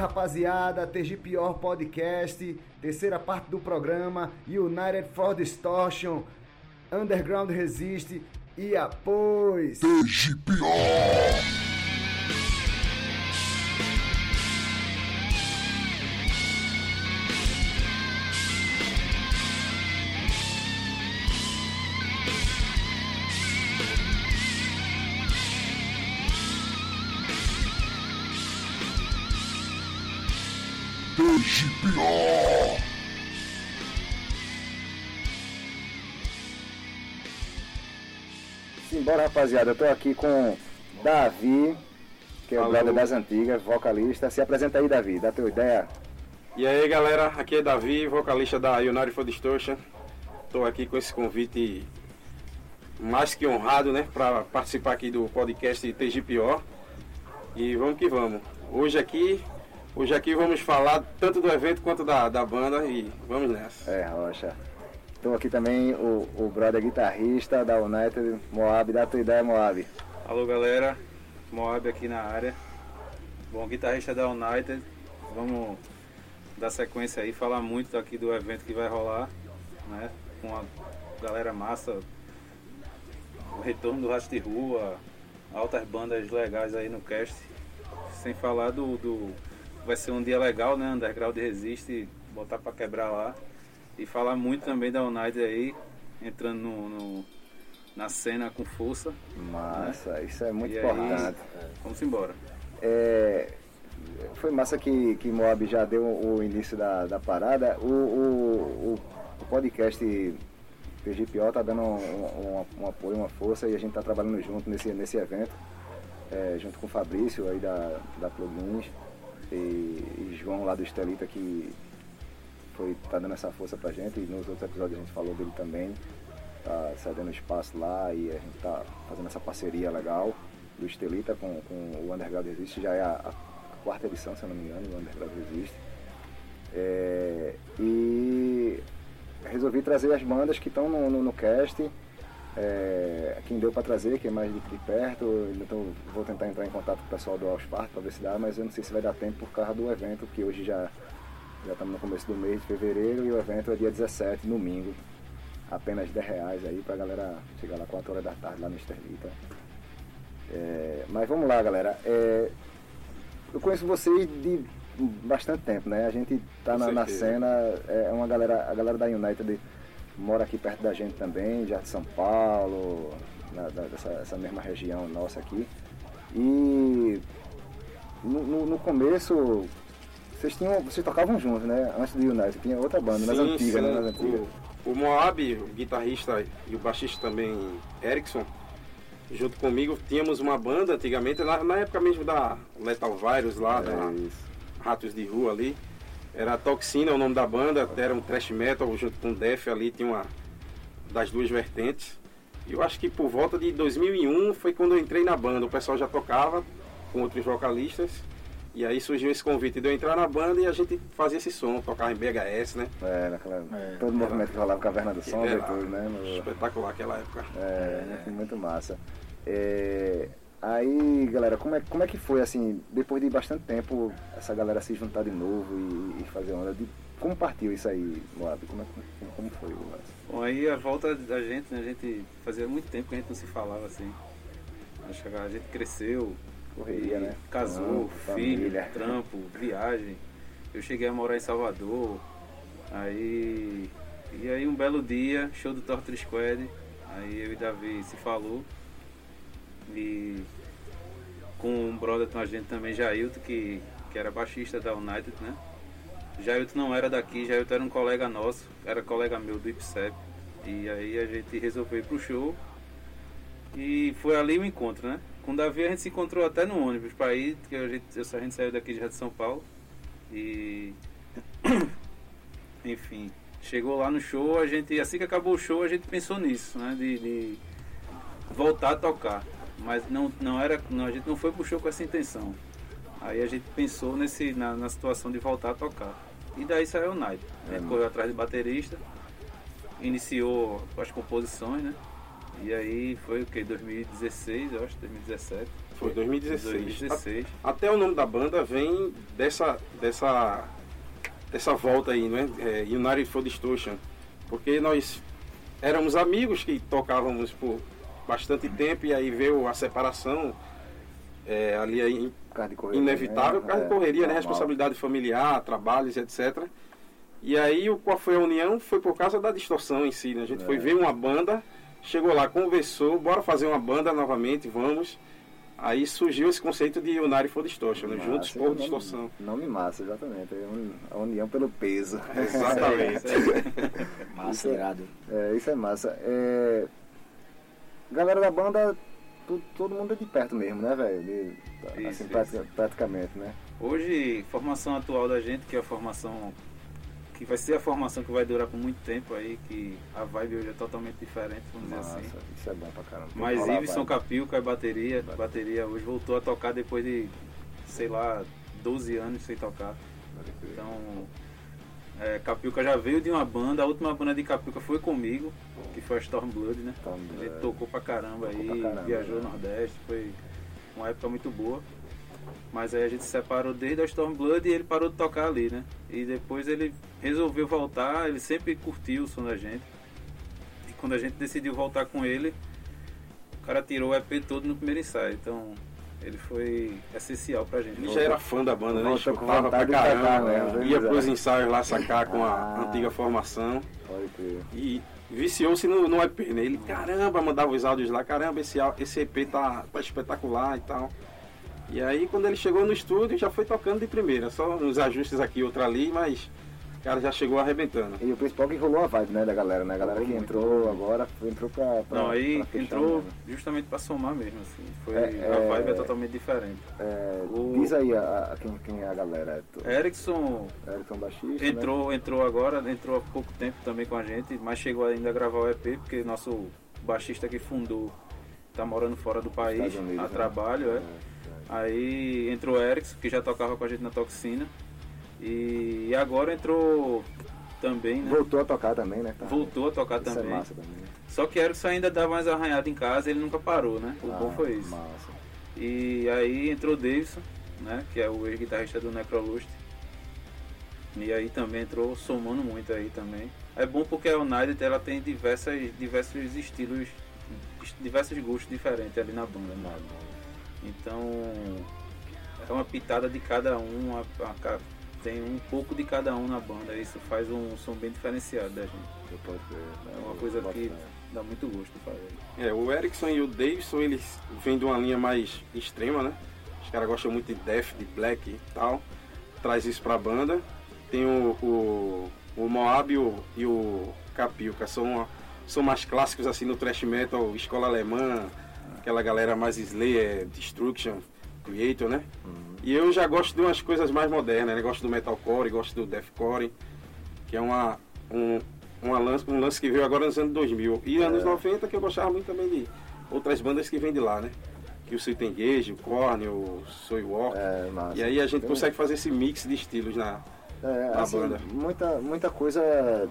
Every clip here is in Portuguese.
Rapaziada. TG Pior Podcast, terceira parte do programa. United for Distortion, Underground Resiste e após. TG Simbora, rapaziada. Eu tô aqui com Davi, que é o brother das antigas, vocalista. Se apresenta aí, Davi, dá tua ideia. E aí, galera, aqui é Davi, vocalista da United for Distortion. Tô aqui com esse convite mais que honrado, né, para participar aqui do podcast TG Pior. E vamos que vamos. Hoje aqui Hoje aqui vamos falar tanto do evento quanto da, da banda e vamos nessa. É, Rocha. Estou aqui também o, o brother guitarrista da United, Moab. Dá tua ideia, Moab. Alô, galera. Moab aqui na área. Bom, guitarrista da United. Vamos dar sequência aí, falar muito aqui do evento que vai rolar, né? Com a galera massa, o retorno do Rastro de Rua, altas bandas legais aí no cast. Sem falar do, do vai ser um dia legal, né? Underground resiste, botar para quebrar lá. E falar muito também da United aí, entrando no, no na cena com força. Massa, né? isso é muito e importante. Aí, vamos embora. É, foi massa que, que Moab já deu o início da, da parada. O, o, o, podcast PGPO tá dando um, um, um, apoio, uma força e a gente tá trabalhando junto nesse, nesse evento. É, junto com o Fabrício aí da, da Plugins e, e João lá do Estelita que foi tá dando essa força pra gente e nos outros episódios a gente falou dele também. Tá cedendo espaço lá e a gente tá fazendo essa parceria legal do Estelita com, com o Underground Existe já é a, a, quarta edição se eu não me engano do Underground Existe. É, e resolvi trazer as bandas que estão no, no, no cast. É, quem deu para trazer, que é mais de, de perto, então vou tentar entrar em contato com o pessoal do Allspark para ver se dá, mas eu não sei se vai dar tempo por causa do evento, que hoje já já estamos no começo do mês de fevereiro e o evento é dia 17, domingo. Apenas 10 reais aí pra galera chegar lá 4 horas da tarde lá no Esterlita. É, mas vamos lá galera. É, eu conheço vocês de bastante tempo, né? A gente tá na, na, cena, é uma galera, a galera da United mora aqui perto da gente também, já de São Paulo, na, dessa mesma região nossa aqui. E no, no, no, começo vocês tinham. Vocês tocavam juntos, né? Antes do United, tinha outra banda, nas antigas, né? Nas antigas. O, o Moab, o guitarrista e o baixista também, Erickson, junto comigo, tínhamos uma banda antigamente, na, na época mesmo da Lethal Virus lá, é da isso. Ratos de Rua ali. Era Toxina o nome da banda, era um thrash metal junto com Def ali, tinha uma das duas vertentes. E eu acho que por volta de 2001 foi quando eu entrei na banda, o pessoal já tocava com outros vocalistas. E aí surgiu esse convite de eu entrar na banda e a gente fazia esse som, tocava em BHS, né? É, naquela, é, todo o movimento que rolava Caverna do Som, e tudo, né? No... Espetacular aquela época. É, é. muito massa. É, Aí, galera, como é, como é que foi, assim, depois de bastante tempo, essa galera se juntar de novo e, e fazer onda? De, como partiu isso aí, Moab? Como, é, como, como foi o Bom, aí a volta da gente, né, a gente fazia muito tempo que a gente não se falava assim. Acho que a gente cresceu, correria, né? Casou, Trampo, filho, família. trampo, viagem. Eu cheguei a morar em Salvador, aí. E aí um belo dia, show do Torture Squad, aí eu e Davi se falou. E com um brother com a gente também, Jailton, que, que era baixista da United, né? Jailton não era daqui, Jailton era um colega nosso, era colega meu do IPSEP. E aí a gente resolveu ir pro show. E foi ali o encontro, né? Com o Davi a gente se encontrou até no ônibus para ir, porque a gente, a gente saiu daqui já de São Paulo. E. Enfim, chegou lá no show, a gente, assim que acabou o show, a gente pensou nisso, né? De, de voltar a tocar. Mas não, não era, não, a gente não foi pro show com essa intenção. Aí a gente pensou nesse, na, na situação de voltar a tocar. E daí saiu o Night. A gente é, correu atrás de baterista, iniciou as composições, né? E aí foi o que? 2016, eu acho, 2017. Foi 2016. 2016. Até o nome da banda vem dessa, dessa, dessa volta aí, né? É, United for Destruction. Porque nós éramos amigos que tocávamos por bastante tempo e aí veio a separação é, ali aí, correria, inevitável, por causa É, de correria, né? normal. Responsabilidade familiar, trabalhos, etc. E aí, o- qual foi a união? Foi por causa da distorção em si, né? A gente É. foi ver uma banda, chegou lá, conversou, bora fazer uma banda novamente, vamos. Aí surgiu esse conceito de Unari for Distortion, né? Juntos por distorção. Nome massa, exatamente. É un- a união pelo peso. Exatamente. Massa, irado. É, isso é massa. É, Galera da banda, tu- todo mundo é de perto mesmo, né, velho? Isso, Assim, isso. pratica- praticamente, né? Hoje, formação atual da gente, que é a formação que vai ser a formação que vai durar por muito tempo aí, que a vibe hoje é totalmente diferente, vamos dizer Massa, assim. isso é bom pra caramba. Tem Mas Iveson. Capilca é bateria, bateria hoje voltou a tocar depois de, sei lá, 12 anos sem tocar. Então, é, Capilca já veio de uma banda, a última banda de Capilca foi comigo, que foi a Stormblood, né? Stormblood. Ele tocou pra caramba Tocou aí, pra caramba, viajou né? no Nordeste, foi uma época muito boa. Mas aí a gente se separou desde a Stormblood e ele parou de tocar ali, né? E depois ele resolveu voltar, ele sempre curtiu o som da gente. E quando a gente decidiu voltar com ele, o cara tirou o EP todo no primeiro ensaio. Então ele foi essencial pra gente. Ele já era fã da banda, né? Escutava pra tocar caramba, mesmo, né? ia pros ensaios lá sacar com a Ah. antiga formação. E viciou-se no, no EP, né? Ele, caramba, mandava os áudios lá, caramba, esse, esse EP tá, tá espetacular e tal. E aí quando ele chegou no estúdio já foi tocando de primeira, só uns ajustes aqui, outra ali, mas o cara já chegou arrebentando. E o principal é que rolou a vibe, né, da galera, né? A galera que entrou agora, entrou pra, pra Não, aí pra entrou mesmo. justamente pra somar mesmo, assim. Foi, É, a vibe é- é totalmente diferente. É, O- Diz aí a, a- quem, quem é a galera. Tu- Erickson Erickson Baixista, entrou, entrou agora, entrou há pouco tempo também com a gente, mas chegou ainda a gravar o EP, porque nosso baixista que fundou tá morando fora do país, Unidos, a né? trabalho, é. Né? Aí entrou Erickson, que já tocava com a gente na Toxina. E agora entrou também, né? Voltou a tocar também, né? cara? Voltou a tocar Isso também. é massa também. Só que Erickson ainda dá mais arranhado em casa, ele nunca parou, né? O bom Ah, foi isso. Massa. E aí entrou Davidson, né? Que é o ex-guitarrista do Necrolust. E aí também entrou somando muito aí também. É bom porque a United ela tem diversas, diversos estilos, diversos gostos diferentes ali na banda. Né? Então é uma pitada de cada um, a- a tem um pouco de cada um na banda. Isso faz um som bem diferenciado da gente. Eu posso ver, né? É uma Eu coisa que dá muito gosto de fazer. É, o Erickson e o Davidson, eles vêm de uma linha mais extrema, né? Os caras gostam muito de death, de black e tal. Traz isso pra banda. Tem o, o, o Moab e o, e o Capilca, são, são mais clássicos assim no thrash metal, escola alemã, aquela galera mais Slayer, Destruction, Creator, né? E eu já gosto de umas coisas mais modernas, né? Gosto do metalcore, gosto do deathcore, que é uma, um, uma lance, um lance que veio agora nos anos 2000. E anos 90 que eu gostava muito também de outras bandas que vêm de lá, né? Que o Sweet Engage, o Korn, o Soy Walk. É. E aí a gente Tem- consegue fazer esse mix de estilos na... É, na assim, banda. Muita, muita coisa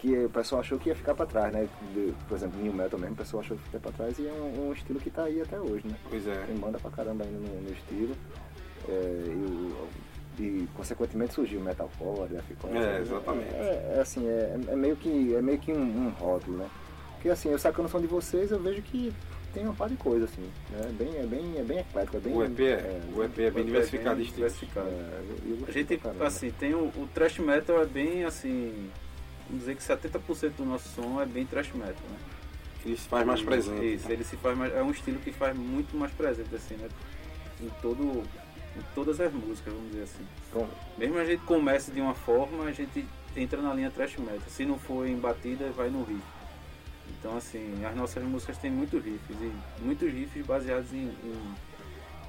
que o pessoal achou que ia ficar pra trás, né? De- por exemplo, New Metal mesmo, o pessoal achou que ia ficar pra trás e é um, um estilo que tá aí até hoje, né? Pois é. Tem banda pra caramba ainda no, no estilo. É, e, e, consequentemente surgiu o metalcore, deathcore. É, exatamente. É, é assim, é, é meio que, é meio que um, um rótulo, né? Porque assim, eu sacando o som de vocês, eu vejo que tem uma par de coisa, assim, né? Bem, é bem, é bem eclético, é bem... O EP é, o EP é bem diversificado de estilos. diversificado. é, eu- eu A gente, assim, tem o, o thrash metal é bem assim. Vamos dizer que 70% do nosso som é bem thrash metal, né? Ele se faz mais presente. Isso, ele se faz mais. É um estilo que faz muito mais presente, assim, né? Em todo. Em todas as músicas, vamos dizer assim. Bom, Mesmo a gente comece de uma forma, a gente entra na linha thrash metal. Se não for em batida, vai no riff. Então, assim, as nossas músicas têm muitos riffs, e muitos riffs baseados em, em,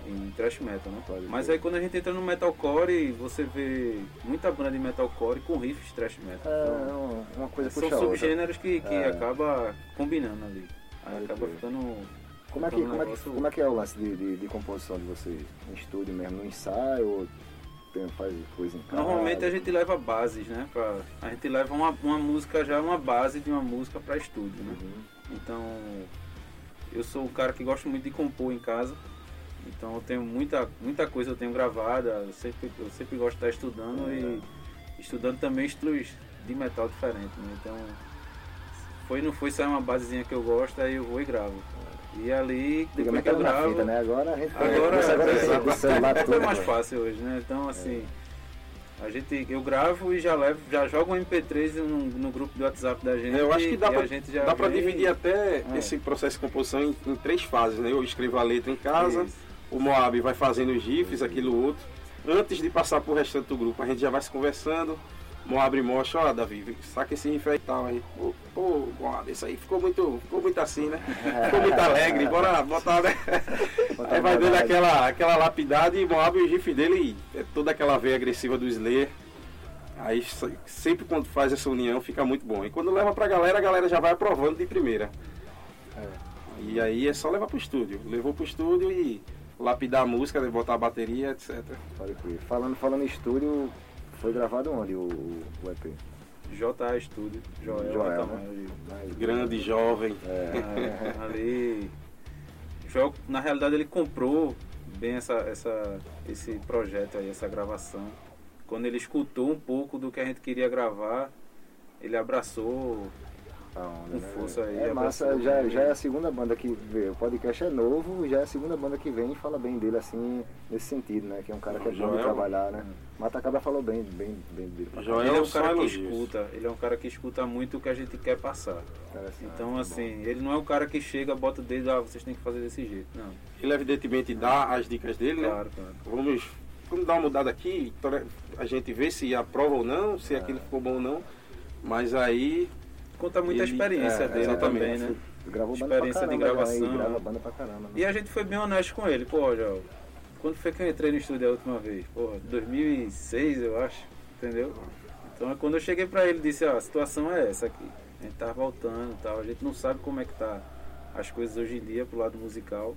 em thrash metal, né? Pode Mas aí quando a gente entra no metalcore, você vê muita banda de metalcore com riffs thrash metal. é Então, um- uma coisa são a outra. subgêneros que, que É. acaba combinando ali. Aí Pode acaba ficando. Como é, que, como, é que, como é que é o lance de, de, de composição de vocês? Em estúdio mesmo, no ensaio ou tem, faz coisa em casa? Normalmente a gente leva bases, né? Pra, a gente leva uma, uma música já, uma base de uma música para estúdio, né? Uhum. Então, eu sou um cara que gosta muito de compor em casa. Então, eu tenho muita, muita coisa eu tenho gravada. Eu sempre, eu sempre gosto de estar estudando e estudando também estilos de metal diferentes. Né? Então, foi não foi sair uma basezinha que eu gosto, aí eu vou e gravo. E ali, depois que eu gravo. fita, né? Agora a gente Agora, Isso agora é, é celular é tudo. mais né? fácil hoje, né? Então, assim, a gente, eu gravo e já levo, já jogo um MP3 no, no grupo do WhatsApp da gente. É, Eu acho que dá pra, a gente já dá pra dividir até É. esse processo de composição em, em três fases, né? Eu escrevo a letra em casa, Isso. O Moab vai fazendo os GIFs, aquilo outro. Antes de passar pro restante do grupo, a gente já vai se conversando. Moab mostra, ó, Davi, saca esse riff aí e tal. Aí, pô, pô, Moab, isso aí ficou muito, ficou muito assim, né? Ficou muito alegre, bora botar, né? Aí vai dando aquela, aquela lapidade e Moab, o riff dele é toda aquela veia agressiva do Slayer. Aí se- sempre quando faz essa união fica muito bom. E quando leva pra galera, a galera já vai aprovando de primeira. E aí é só levar pro estúdio. Levou pro estúdio e lapidar a música, botar a bateria, etc. Pode crer. Falando, falando em estúdio, foi gravado onde o, o EP? JA Studio, Joel, Joel, né? Mas- Grande, jovem. É. É, ali. Joel, na realidade, ele comprou bem essa, essa, esse projeto aí, essa gravação. Quando ele escutou um pouco do que a gente queria gravar, ele abraçou. A onda, Com né? força aí, É massa, abraçou, já, né? já é a segunda banda que vê. O podcast é novo, já é a segunda banda que vem e fala bem dele assim, nesse sentido, né? Que é um cara que é bom de trabalhar, né? Matacaba falou bem, bem, bem dele. Joel ele é um cara que escuta, ele é um cara que escuta muito o que a gente quer passar. Então, assim, ele não é o cara que chega, bota o dedo, ah, vocês têm que fazer desse jeito. Não, Ele evidentemente dá as dicas dele, né? claro, claro. Vamos, vamos dar uma mudada aqui, a gente vê se aprova ou não, se aquilo ficou bom ou não. Mas aí Conta muita Ele- experiência é, dele também, né? Gravou banda Experiência pra de caramba, gravação, né? E grava né? banda pra caramba. Né? E a gente foi bem honesto com ele, pô, Joel. Quando foi que eu entrei no estúdio a última vez? Porra, 2006, eu acho, entendeu? Então quando eu cheguei pra ele, disse, ó, a situação é essa aqui. A gente tá voltando e tal, a gente não sabe como é que tá as coisas hoje em dia pro lado musical.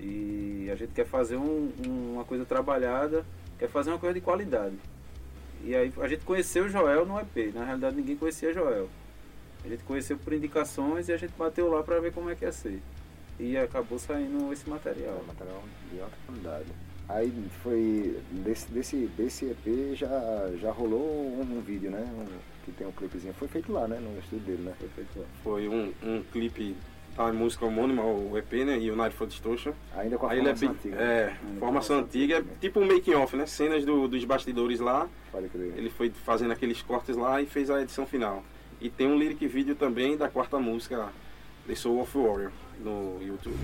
E a gente quer fazer um- um- uma coisa trabalhada, quer fazer uma coisa de qualidade. E aí a gente conheceu o Joel no EP, na realidade ninguém conhecia Joel. A gente conheceu por indicações e a gente bateu lá pra ver como é que ia ser. E acabou saindo esse material. É, material de alta qualidade. Aí foi. Desse, desse, desse EP já, já rolou um, um vídeo, né? Um- que tem um clipezinho. Foi feito lá, né? No estúdio dele, né? Foi feito lá. foi um, um clipe da música homônima, o EP, né? United for Destruction. Ainda com a Aí ele é formação bem, antiga. é, formação antiga, é tipo um making off, né? Cenas do- dos bastidores lá. Pode crer. Ele foi fazendo aqueles cortes lá e fez a edição final. E tem um lyric vídeo também da quarta música, The Soul of Warrior, no YouTube.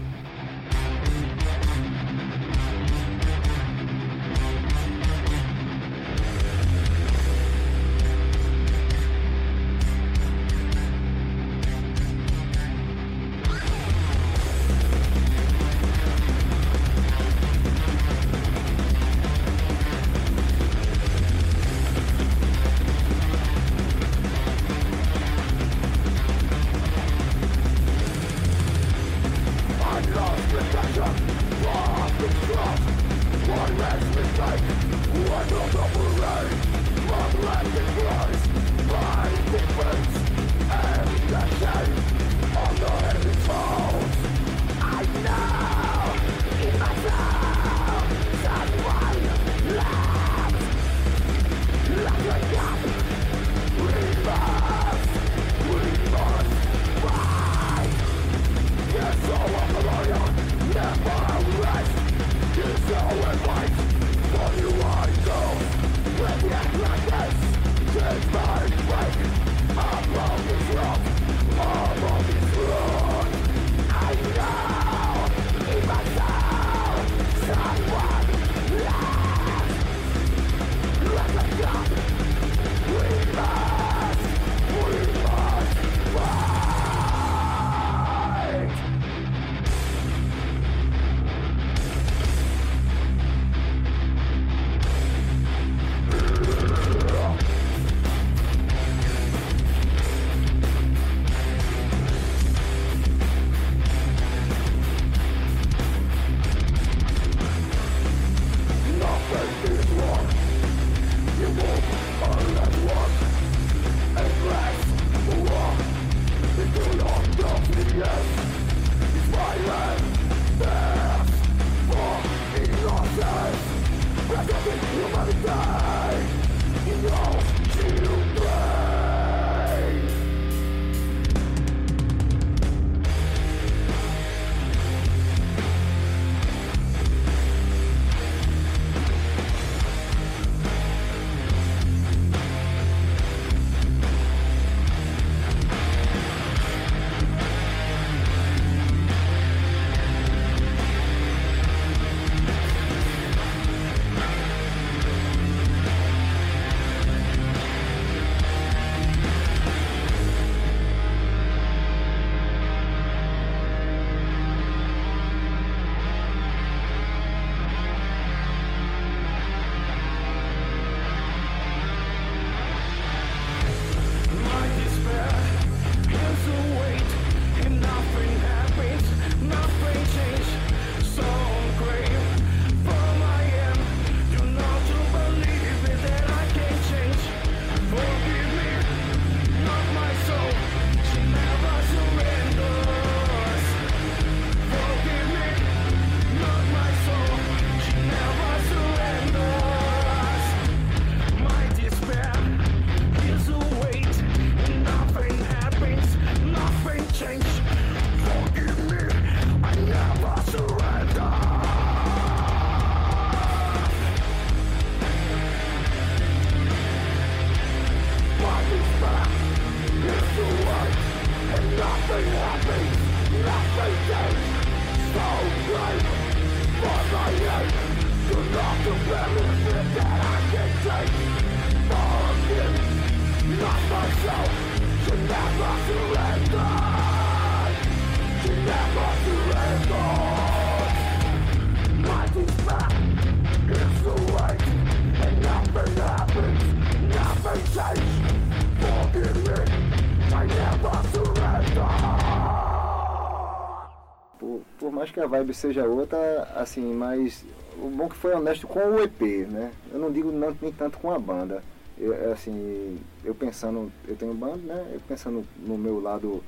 Por, mais que a vibe seja outra, assim, mas o bom que foi honesto com o EP, né? Eu não digo não, nem tanto com a banda. Eu, é assim, eu pensando, eu tenho banda, né? Eu pensando no meu lado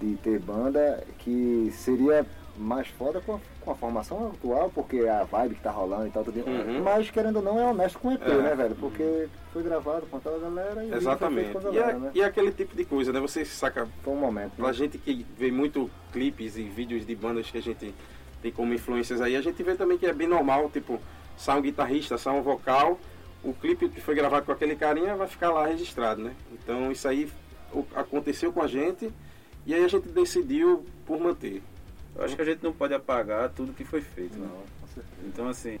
de ter banda, que seria mais foda com a, com a formação atual, porque a vibe que tá rolando e tal, tudo. Uhum. Mas querendo ou não, é honesto com o EP, É. né, velho? Porque foi gravado com aquela galera e Exatamente. foi feito com a E é, galera, né? e é aquele tipo de coisa, né? Você saca Foi um momento. Pra Né? gente que vê muito clipes e vídeos de bandas que a gente tem como influências aí, a gente vê também que é bem normal, tipo, sai um guitarrista, sai um vocal, o clipe que foi gravado com aquele carinha vai ficar lá registrado, né? Então isso aí aconteceu com a gente e aí a gente decidiu por manter. Eu acho que a gente não pode apagar tudo que foi feito, não. Com certeza. Então, assim,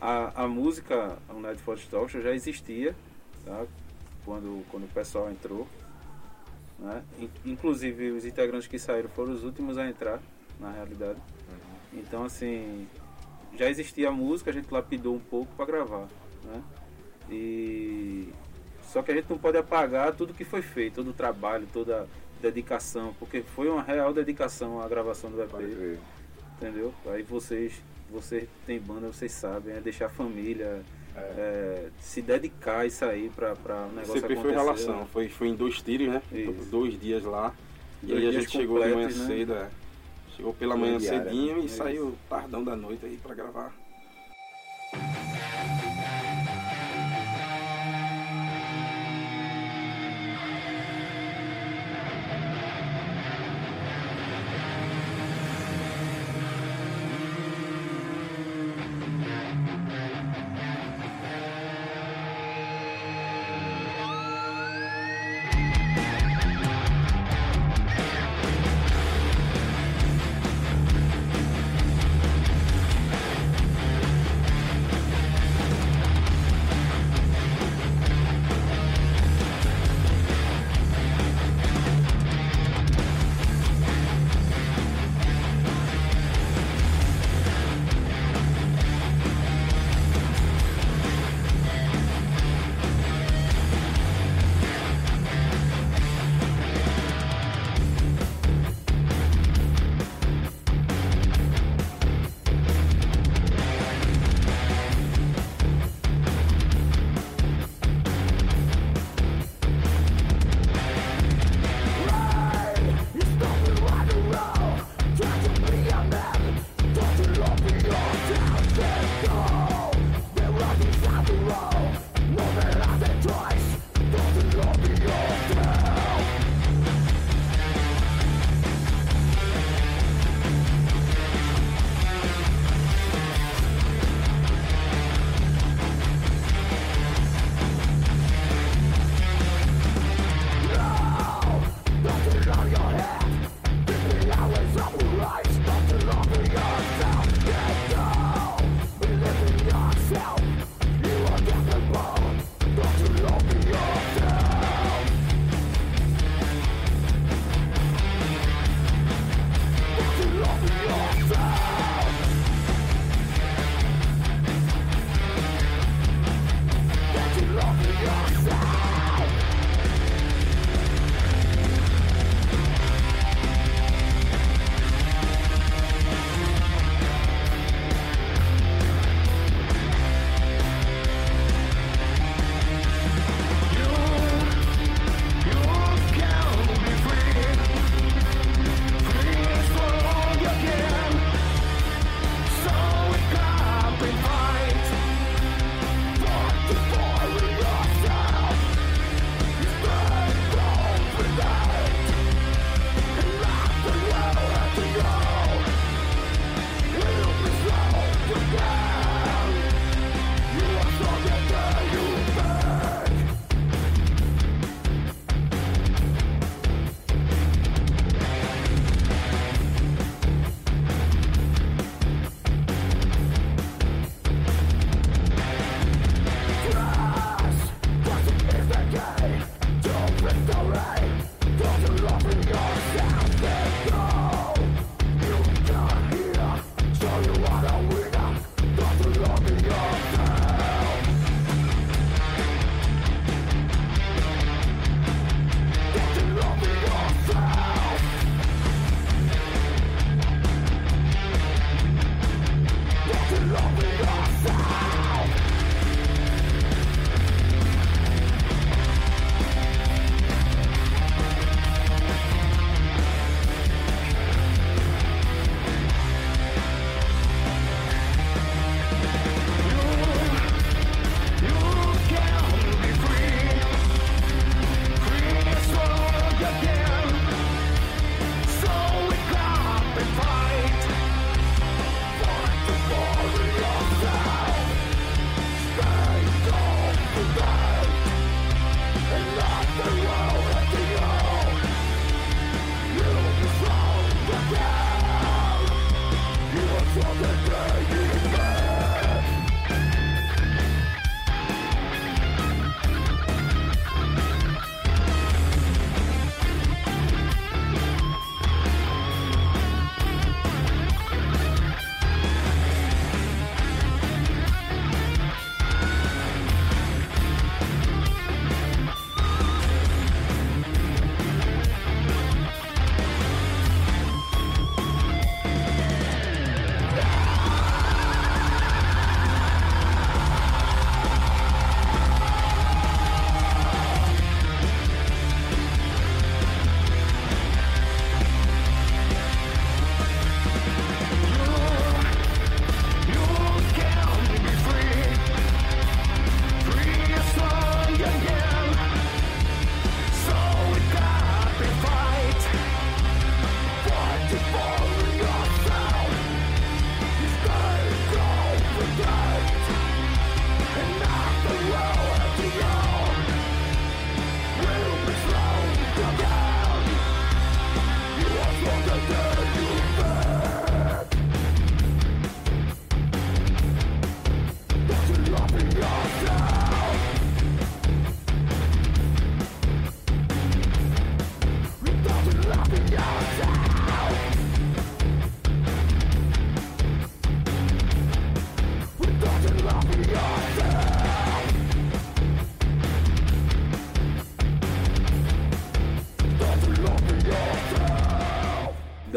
a, a música o Night for Talk Show já existia, tá? Quando, quando o pessoal entrou. Né? In- Inclusive, os integrantes que saíram foram os últimos a entrar, na realidade. Então, assim, já existia a música, a gente lapidou um pouco para gravar, né? E só que a gente não pode apagar tudo que foi feito, todo o trabalho, toda a dedicação, porque foi uma real dedicação a gravação do EP entendeu? Aí vocês, vocês têm banda, vocês sabem, é deixar a família, é, se dedicar a isso aí pra, pra o negócio Sempre foi acontecer. relação, né? foi, foi em dois tiros, né? Isso. Dois dias lá. E Dois aí a gente chegou de manhã né? cedo, é. Chegou pela manhã diária, cedinho e Isso. saiu tardão da noite aí pra gravar.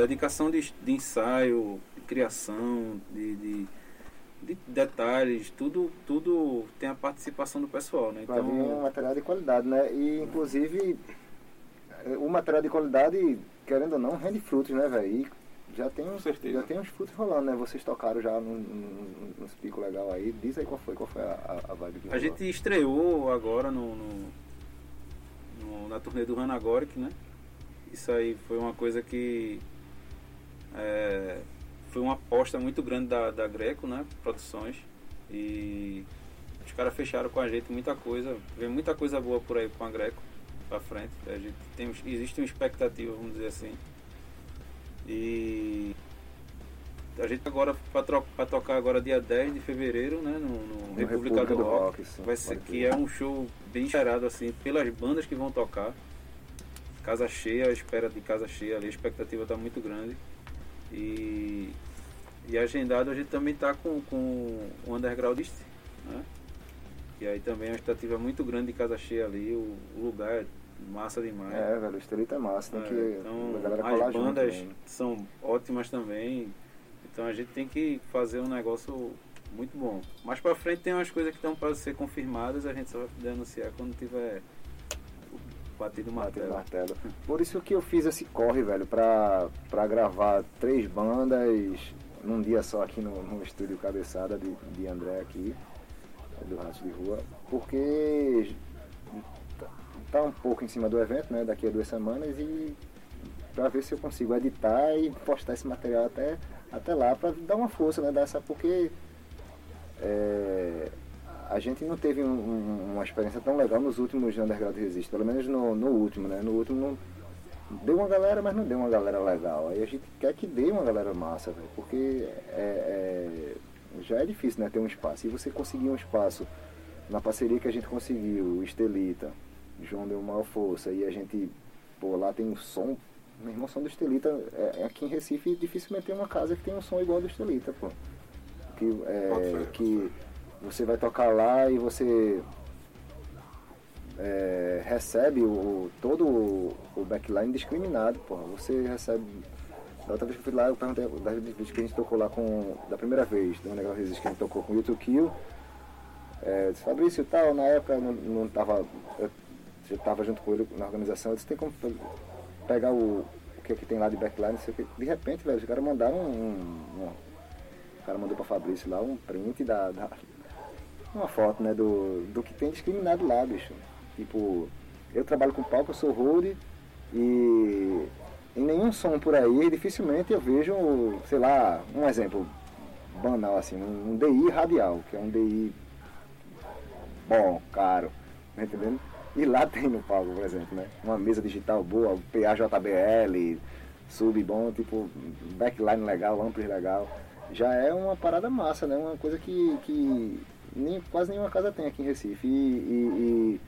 Dedicação de, de ensaio, de criação, de, de, de detalhes, tudo, tudo tem a participação do pessoal, né? Vir um Então, material de qualidade, né? E inclusive o material de qualidade, querendo ou não, rende frutos, né, velho? Já tem, uns, já tem uns frutos rolando, né? Vocês tocaram já num- num- picos legal aí. Diz aí qual foi, qual foi a, a, vibe que a gente estreou agora no, no- no- na turnê do Ranagoric, né? Isso aí foi uma coisa que é, foi uma aposta muito grande da, da Greco, né? Produções. E os caras fecharam com a gente muita coisa. Vem muita coisa boa por aí com a Greco pra frente. A gente tem, existe uma expectativa, vamos dizer assim. E a gente agora para tocar agora dia 10 de fevereiro, né? No, no No República, do, Rock. sim, vai ser que é um show bem esperado assim pelas bandas que vão tocar. Casa cheia, a espera de casa cheia ali, a expectativa está muito grande. E, e agendado a gente também está com, com o Undergroundist, né? E aí também a expectativa é muito grande de casa cheia ali, o, o lugar é massa demais. É, velho, o Estelita é massa, tem É, que então, a galera colar as junto. bandas né? são ótimas também. Então a gente tem que fazer um negócio muito bom. Mais pra frente tem umas coisas que estão para ser confirmadas, a gente só vai poder anunciar quando tiver batido martelo. martelo. Por isso que eu fiz esse corre, velho, pra, pra gravar três bandas num dia só aqui no, no estúdio Cabeçada de, de André aqui, do Rato de Rua, porque tá- tá um pouco em cima do evento, né, daqui a duas semanas e pra ver se eu consigo editar e postar esse material até, até lá, pra dar uma força, né, dessa, porque é, a gente não teve um- um- uma experiência tão legal nos últimos Underground Resist, pelo menos no, no último, né? No último não, deu uma galera, mas não deu uma galera legal. Aí a gente quer que dê uma galera massa, velho, porque é, é- já é difícil, né? Ter um espaço. E você conseguir um espaço na parceria que a gente conseguiu, o Estelita, João deu uma força, e a gente, pô, lá tem um som. Meu irmão, som do Estelita, é, é aqui em Recife, dificilmente tem uma casa que tem um som igual ao do Estelita, pô. Que, é, que você vai tocar lá e você é, recebe o, todo o, backline discriminado, porra. Você recebe. Da outra vez que eu fui lá, eu perguntei, da vez que a gente tocou lá com. Da primeira vez, do Negócio Resist, que a gente tocou com o YouTube Kill. É, eu disse, Fabrício tal, na época eu não, não tava. Eu já tava junto com ele na organização, eu disse, tem como pe- pegar o, o que, é que tem lá de backline, não sei o que. De repente, velho, os caras mandaram um. um- o cara mandou pra Fabrício lá um print da, da- uma foto, né, do, do que tem discriminado lá, bicho. Tipo, eu trabalho com palco, eu sou road e em nenhum som por aí, dificilmente eu vejo, sei lá, um exemplo banal assim, um, um DI radial, que é um DI bom, caro, tá entendendo? E lá tem no palco, por exemplo, né? Uma mesa digital boa, PAJBL, sub bom, tipo, backline legal, ampli legal. Já é uma parada massa, né? Uma coisa que, que nem, quase nenhuma casa tem aqui em Recife. E, e- e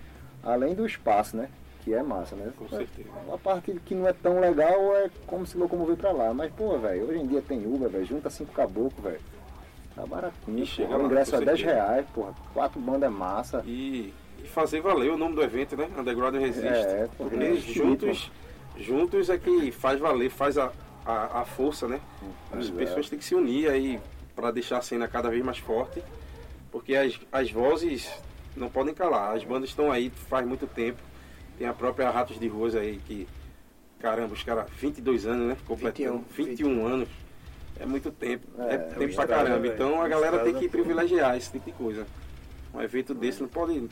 além do espaço, né? Que é massa, né? Com certeza. A parte que não é tão legal é como se locomover pra lá. Mas, pô, velho, hoje em dia tem Uber, velho, junta cinco caboclos, velho. Tá baratinho. Chega porra. o lá, ingresso é 10 certeza. reais, porra. Quatro bandas massa. E, e fazer valer o nome do evento, né? Underground Resist. É, Porque é juntos, juntos é que faz valer, faz a, a, a força, né? As é. pessoas têm que se unir aí para deixar a cena cada vez mais forte. Porque as, as vozes não podem calar. As bandas estão aí faz muito tempo. Tem a própria Ratos de Ruas aí que. Caramba, os caras, 22 anos, né? Completando. 21, anos. É muito tempo. É, É, tempo é pra estrada, caramba. Então a É galera tem que privilegiar esse tipo de coisa. Um evento desse não pode.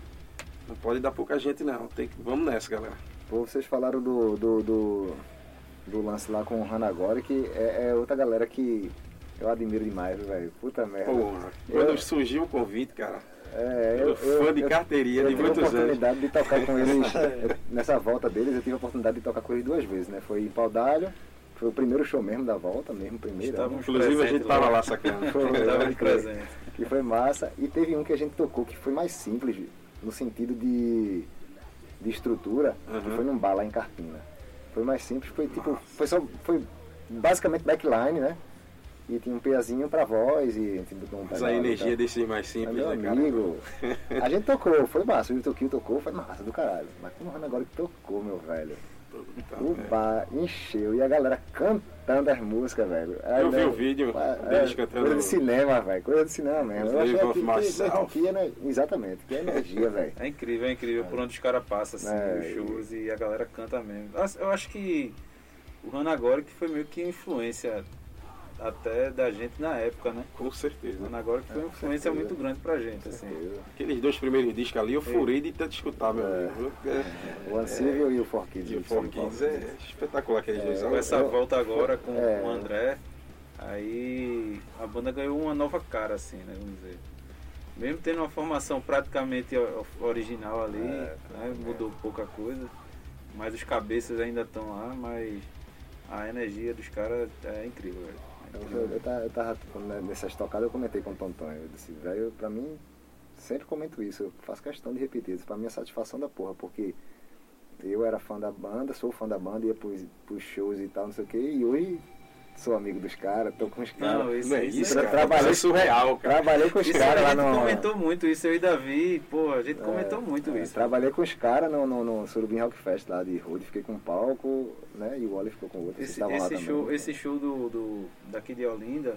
Não pode dar pouca gente não. Tem que, vamos nessa, galera. Pô, vocês falaram do, do, do, do lance lá com o Hanagori, que é, é outra galera que eu admiro demais, velho. Puta merda. Porra, Eu- quando surgiu o convite, cara. É, Eu, fã de carteirinha eu de tive a muitos anos. oportunidade de tocar com eles, eu- nessa volta deles, eu tive a oportunidade de tocar com eles duas vezes, né? Foi em Paudalho, foi o primeiro show mesmo da volta, mesmo primeiro. né? Inclusive a gente tava lá sacando. Foi, de crer. presente. que foi massa. E teve um que a gente tocou que foi mais simples, no sentido de, de estrutura, que Uhum. foi num bar lá em Carpina. Foi mais simples, foi tipo, foi só, foi basicamente backline, né? E tinha um peazinho pra voz e um Mas a e energia desse mais simples, meu né, cara? amigo, a gente tocou, foi massa, o Kill tocou, foi massa do caralho. Mas como o agora que tocou, meu velho. Puta O bar encheu e a galera cantando as músicas, velho. Aí, Eu vi né, o vídeo é, deles é, cantando. Coisa de cinema, velho. Coisa de cinema mesmo. Eu achei que, que, que, né, exatamente, que energia, velho. É incrível, é incrível por onde os caras passam, assim, É, os shows e a galera canta mesmo. Eu acho que o Hanagori que foi meio que influência até da gente na época, né? Com certeza. Hanagori que foi uma com influência certeza. muito grande pra gente, assim. Aqueles dois primeiros discos ali, eu furei de tanto escutar, meu É. amigo. É. O Uncivil e o For Kids. E o Four Kids é espetacular aqueles dois É, Com essa volta agora com É. o André, aí a banda ganhou uma nova cara, assim, né? Vamos dizer. Mesmo tendo uma formação praticamente original ali, É, né, mudou pouca coisa, mas os cabeças ainda estão lá, mas a energia dos caras é incrível, velho. Eu, eu, tava- eu né, nessas tocadas, eu comentei com o Tonton. Eu disse, velho, pra mim, sempre comento isso. Eu faço questão de repetir isso. Pra mim é satisfação da porra, porque eu era fã da banda, sou fã da banda, ia pros, pros shows e tal, não sei o que, e hoje sou amigo dos caras, tô com os caras. Não, isso, Não é isso, isso, cara. trabalhei- Isso é surreal, cara. Trabalhei com os Isso caras a lá gente no. comentou muito isso, eu e Davi, pô, a gente comentou muito É, isso. Trabalhei com os caras no, no, no Surubim Rock Fest lá de Rude, fiquei com um palco, né? E o Wally ficou com outro. Esse, esse também. show, esse show do, do- daqui de Olinda,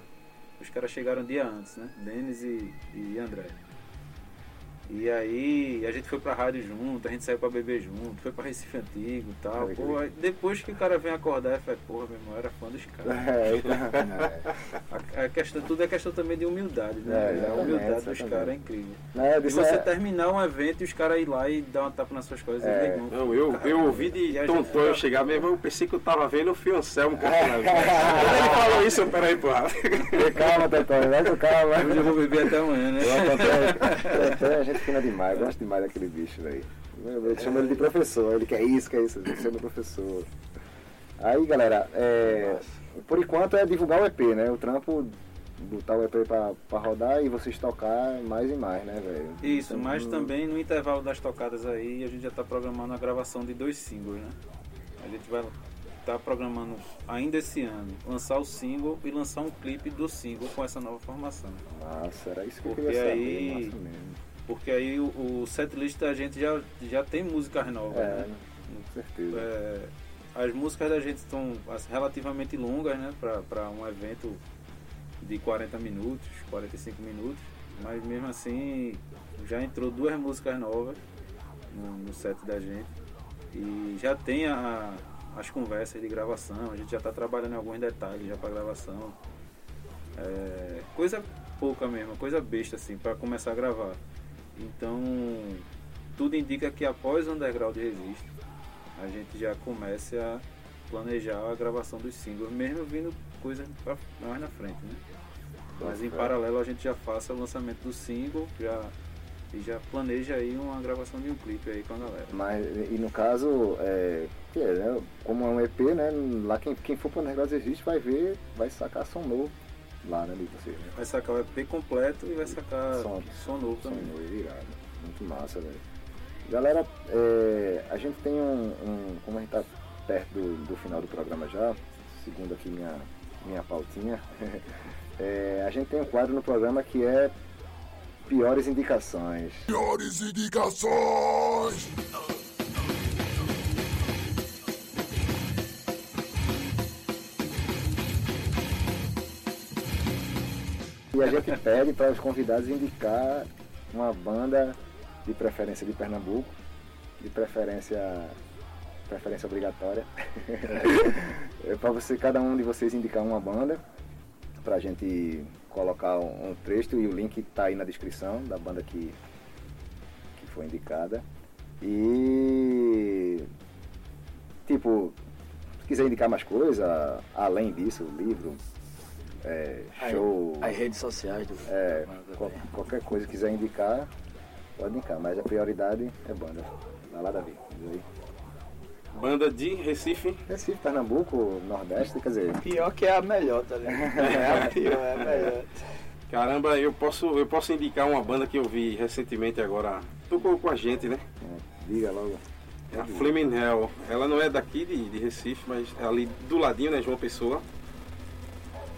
os caras chegaram um dia antes, né? Denis e, e André. E aí a gente foi pra rádio junto, a gente saiu pra beber junto, foi pra Recife Antigo e tal. Pô, aí depois que o cara vem acordar, eu falei, porra, meu irmão, eu era fã dos caras. É, então, A, a questão, tudo é questão também de humildade, né? É, a humildade dos caras é incrível. eu E você é, terminar um evento e os caras ir lá e dar uma tapa nas suas coisas, É. irmão. Não, eu, eu ouvi de E Tonton eu chegar mesmo, eu pensei que eu tava vendo o Fio Anselmo cantando. Quando ele falou isso, eu, peraí, porra. Calma, Tantônio, vai com calma. Hoje eu vou beber até amanhã, né? Eu, Tantônio, a gente fina demais, eu gosto demais daquele bicho, velho. Eu, eu chamo ele de professor, ele quer isso, quer isso, é meu professor. Aí, galera, é, por enquanto é divulgar o EP, né? O trampo, botar o EP pra, pra rodar e vocês tocar mais e mais, né, velho? Isso, Então, mas também no intervalo das tocadas aí, a gente já está programando a gravação de dois singles, né? A gente vai estar programando ainda esse ano lançar o single e lançar um clipe do single com essa nova formação. Nossa, era isso que eu Porque queria saber, aí- massa mesmo. Porque aí o, o setlist da gente já, já tem músicas novas, É, né? com certeza. É, as músicas da gente estão assim, relativamente longas, né? Para um evento de 40 minutos, 45 minutos. Mas mesmo assim, já entrou duas músicas novas no, no set da gente. E já tem a- as conversas de gravação, a gente já está trabalhando em alguns detalhes já para gravação. É, coisa pouca mesmo, coisa besta assim, para começar a gravar. Então, tudo indica que após o Underground Resiste, a gente já comece a planejar a gravação dos singles, mesmo vindo coisas mais na frente, né? Mas em fé. paralelo a gente já faça o lançamento do single já, e já planeja aí uma gravação de um clipe aí com a galera. Mas, e no caso, é, é, né, como é um EP, né, lá quem, quem for para o negócio existe vai ver, vai sacar som novo lá, né, de vocês, né? Vai sacar o EP completo e vai sacar Som. som, novo Som também. novo, irado. Muito massa, velho. Galera, é, a gente tem um, um- como a gente tá perto do, do final do programa já, segundo aqui minha, minha pautinha, é, a gente tem um quadro no programa que é Piores Indicações. Piores indicações. E a gente pede para os convidados indicar uma banda de preferência de Pernambuco, de preferência preferência obrigatória. é para você cada um de vocês indicar uma banda para a gente colocar um, texto e o link está aí na descrição da banda que que foi indicada. E tipo, se quiser indicar mais coisa, além disso, livro, é, show, As redes sociais do é, qual- qualquer coisa que quiser indicar, pode indicar, mas a prioridade é banda. Vai lá, Davi. Banda de Recife. Recife, Pernambuco, Nordeste, quer dizer, Pior que é a melhor, tá ligado? É a pior, é a melhor. Caramba, eu posso, eu posso indicar uma banda que eu vi recentemente agora. Tocou com a gente, né? é, diga logo. É a Flaming Hell. Ela não é daqui de, de Recife, mas é ali do ladinho, né, João Pessoa.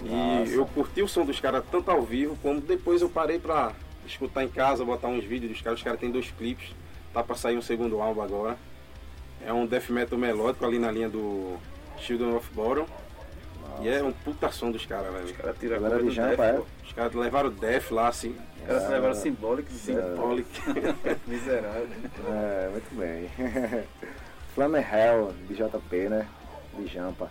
E Nossa. eu curti o som dos caras tanto ao vivo, como depois eu parei pra escutar em casa, botar uns vídeos dos caras. Os caras têm dois clipes, tá pra sair um segundo álbum agora. É um death metal melódico ali na linha do Children of Bottom. E é um puta som dos caras, velho. Os caras tiram a Galera culpa de do Def, é? Os caras levaram o Def lá, assim, Os caras levaram Symbolic, Symbolic. Miserável. É, muito bem. Flamer Hell, de JP, né? De Jampa.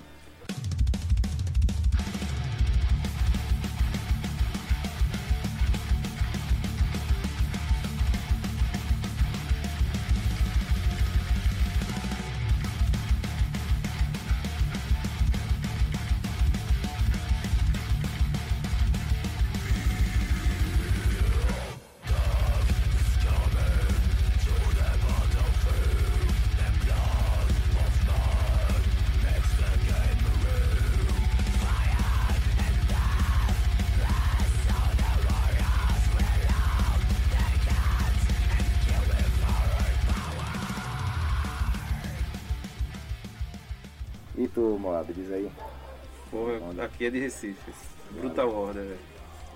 Aqui é de Recife. Brutal Order, velho.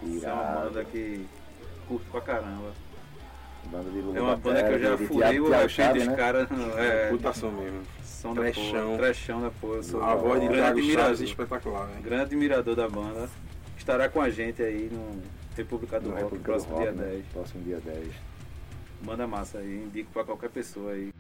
Isso é uma banda que curto pra caramba. Banda de Lula É uma banda que eu já furei o Chave, dos né? caras. É, Puta som mesmo. som da trechão. porra, trechão da porra. Sou A voz de grande é admirador, espetacular, velho. grande admirador da banda. Estará com a gente aí no República do No Rock, República do próximo Rock, dia né? 10. Próximo dia 10. Manda massa aí, indico pra qualquer pessoa aí.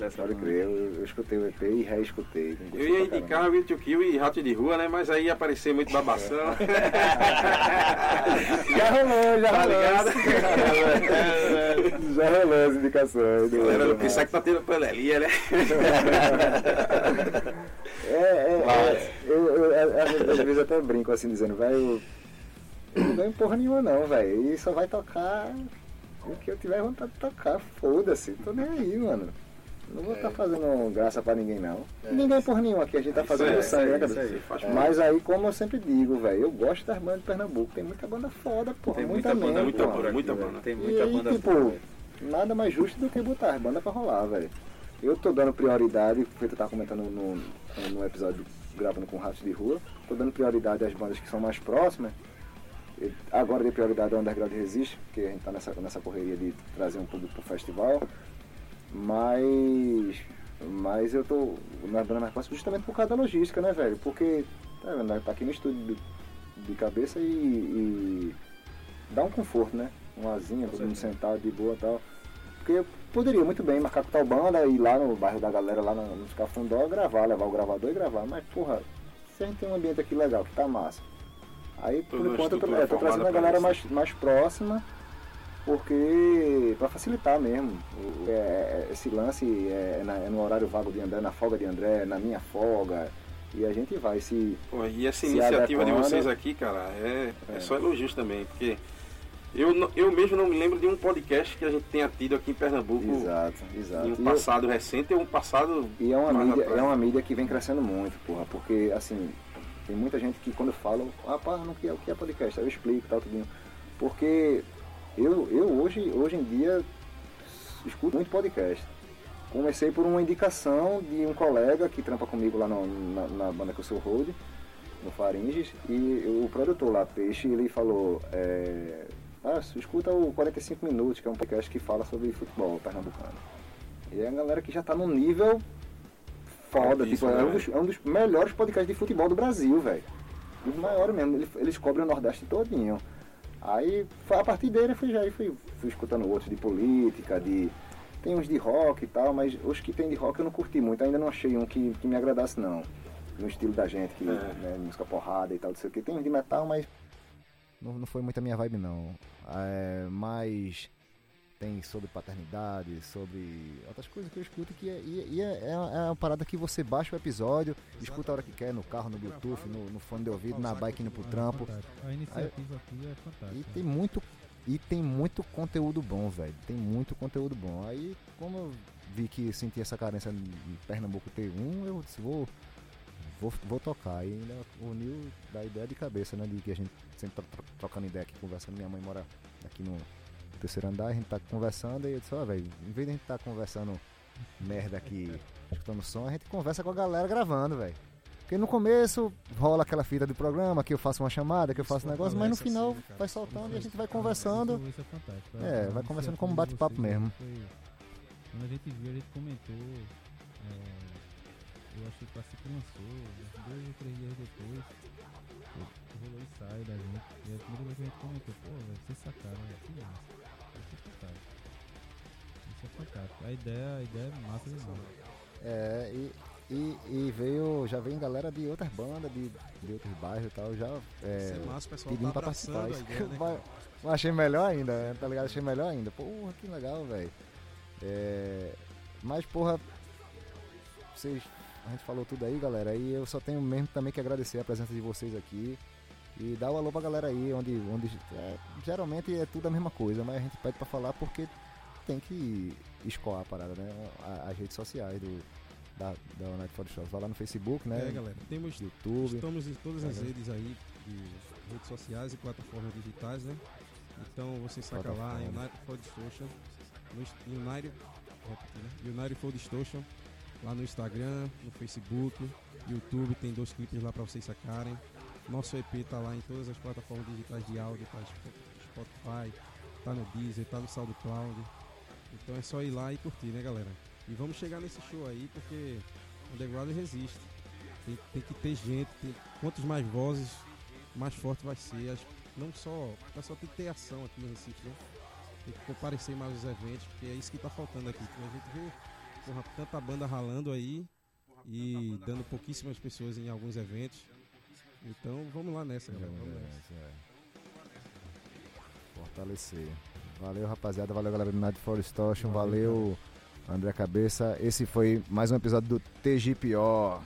Arrepender de escutar essa Pode crer, eu, eu escutei o EP e reescutei. Eu ia indicar. Will to Kill e Rato de Rua, né? Mas aí ia aparecer muito babação. Já rolou, já Tá rolou. ligado? Já rolou as indicações. Galera do pensar que tá tendo panelinha, né? É, é, é, eu, eu, é, às vezes- às vezes até brinco assim, dizendo, vai, eu, eu não ganho porra nenhuma não, velho. E só vai tocar o que eu tiver vontade de tocar, foda-se, tô nem aí, mano. Não vou estar fazendo graça pra ninguém não. Ninguém ganha porra nenhuma aqui, a gente tá fazendo é, sangue, né, isso cara? aí, faz Mas aí, como eu sempre digo, velho, eu gosto das bandas de Pernambuco, tem muita banda foda, porra, Tem muita, muita banda, muita banda, muita velho. banda. Tem E muita aí, banda tipo, boa, velho. nada mais justo do que botar as bandas pra rolar, velho. Eu tô dando prioridade, feito eu tava comentando no, no episódio gravando com Ratos de Rua, tô dando prioridade às bandas que são mais próximas. E Agora dei prioridade ao Underground Resist, porque a gente tá nessa, nessa correria de trazer um público pro festival. Mas. Mas eu tô nas bandas mais próximas justamente por causa da logística, né, velho? Porque, tá vendo, né, tá aqui no estúdio de, de cabeça e, e dá um conforto, né? Uma asinha, todo mundo sentado de boa e tal. Porque eu poderia muito bem marcar com tal banda, ir lá no bairro da galera, lá no, nos Cafundó, gravar, levar o gravador e gravar. Mas, porra, se a gente tem um ambiente aqui legal, que tá massa. Aí, por enquanto, eu tô, é, tô trazendo a galera isso. mais, mais próxima, porque pra facilitar mesmo. É- é- esse lance é, na- é no horário vago de André, na folga de André, na minha folga. E a gente vai se. Pô, e essa Se iniciativa de vocês aqui, cara, é, é só elogios também, porque eu, eu mesmo não me lembro de um podcast que a gente tenha tido aqui em Pernambuco Exato, exato. em um E eu- passado recente ou um passado. E é uma, mídia, atrás. é uma mídia que vem crescendo muito, porra, porque assim, tem muita gente que quando fala, ah, pá, não quer o que é podcast, aí eu explico tal, tudinho. Porque eu, eu hoje, hoje em dia escuto muito podcast. Comecei por uma indicação de um colega que trampa comigo lá no- na, na banda que eu sou hold, no Faringes, e o produtor lá, Peixe, ele falou, é, ah, escuta o 45 Minutos, que é um podcast que fala sobre futebol pernambucano. E é a galera que já tá num nível foda, tipo, Altíssimo, é, um né? dos, é um dos melhores podcasts de futebol do Brasil, velho. Dos maiores mesmo, eles, eles cobrem o Nordeste todinho. Aí, a partir dele, eu fui, já fui, fui escutando outros de política, de... Tem uns de rock e tal, mas os que tem de rock eu não curti muito, ainda não achei um que, que me agradasse não. No estilo da gente, que, É. né, música porrada e tal, não sei o que. Tem uns de metal, mas... Não, não foi muito a minha vibe não. É, mas tem sobre paternidade, sobre outras coisas que eu escuto que é, e, é, é uma- é uma parada que você baixa o episódio, escuta a hora que quer, no carro, no Bluetooth, no, no fone de ouvido, na bike indo pro trampo. A iniciativa aqui é fantástica. E tem muito e tem muito conteúdo bom, velho. Tem muito conteúdo bom. Aí, como eu vi que senti essa carência em Pernambuco ter um, eu disse, vou, vou, vou tocar. E ainda uniu da ideia de cabeça, né? De que a gente sempre tá tro- trocando ideia aqui, conversando. Minha mãe mora aqui no terceiro andar, a gente tá conversando e eu disse, ó, velho, em vez de a gente tá conversando merda aqui, escutando som, a gente conversa com a galera gravando, velho. Porque no começo rola aquela fita de programa, que eu faço uma chamada, que eu faço um negócio, mas no final assim, né, cara? vai soltando e a gente vai conversando. Isso é fantástico. É, vai conversando como bate-papo mesmo. Quando a gente viu, a gente comentou. é, eu acho que o Classico lançou, uns dois ou três dias depois. Rolou o ensaio da gente. E a primeira vez que a gente comentou, pô, velho, vocês sacaram, velho, que massa. Isso é fantástico. A ideia, a ideia é massa demais. É, e, e, e veio, já vem galera de outras bandas, de, de outros bairros e tal, já é, é massa, pessoal pedindo tá pra participar. ideia, né? eu achei melhor ainda, tá ligado? Achei melhor ainda. Porra, que legal, velho. É, mas, porra, vocês, a gente falou tudo aí, galera, e eu só tenho mesmo também que agradecer a presença de vocês aqui. E dar o alô pra galera aí, onde, onde é, geralmente é tudo a mesma coisa, mas a gente pede pra falar porque tem que escoar a parada, né? As redes sociais do, da, da Night for the. Vai lá no Facebook, né? É, galera, temos, YouTube. estamos em todas as né? redes aí, de redes sociais e plataformas digitais, né? Então você saca lá. United for Distortion, United, né? United for Distortion, lá no Instagram, no Facebook, YouTube, tem dois clipes lá pra vocês sacarem. Nosso EP tá lá em todas as plataformas digitais de áudio, tá Spo- Spotify, tá no Deezer, tá no SoundCloud. Então é só ir lá e curtir, né, galera? E vamos chegar nesse show aí, porque o Underground resiste. Tem, tem que ter gente, tem, quantos mais vozes, mais forte vai ser. As- não só, o pessoal tem que ter ação aqui no Recife, né? Tem que comparecer mais aos eventos, porque é isso que tá faltando aqui. Que a gente vê porra, tanta banda ralando aí e dando pouquíssimas pessoas em alguns eventos. Então vamos lá nessa, galera. Vamos nessa. É. Fortalecer. Valeu, rapaziada. Valeu, galera do Night for Distortion. Valeu, André Cabeça. Esse foi mais um episódio do TGPO.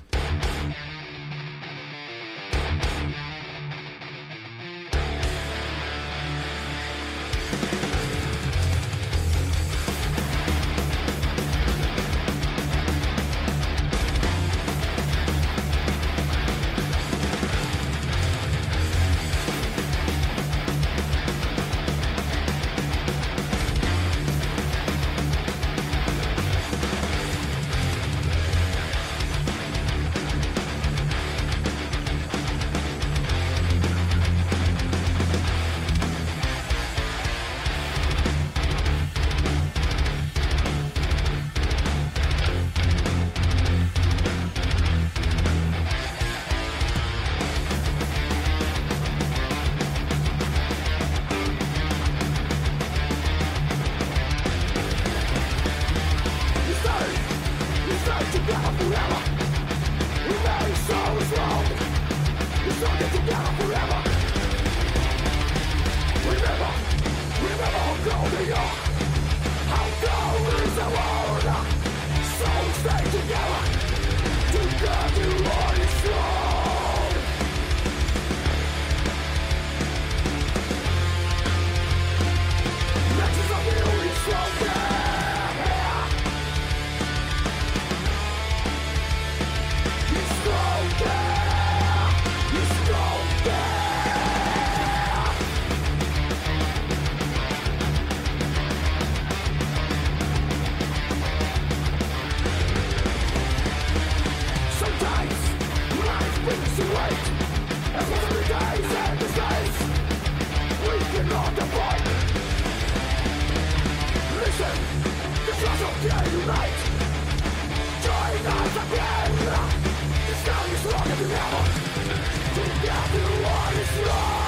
not the point Listen, the flash of the light Join us again. This is than ever what is wrong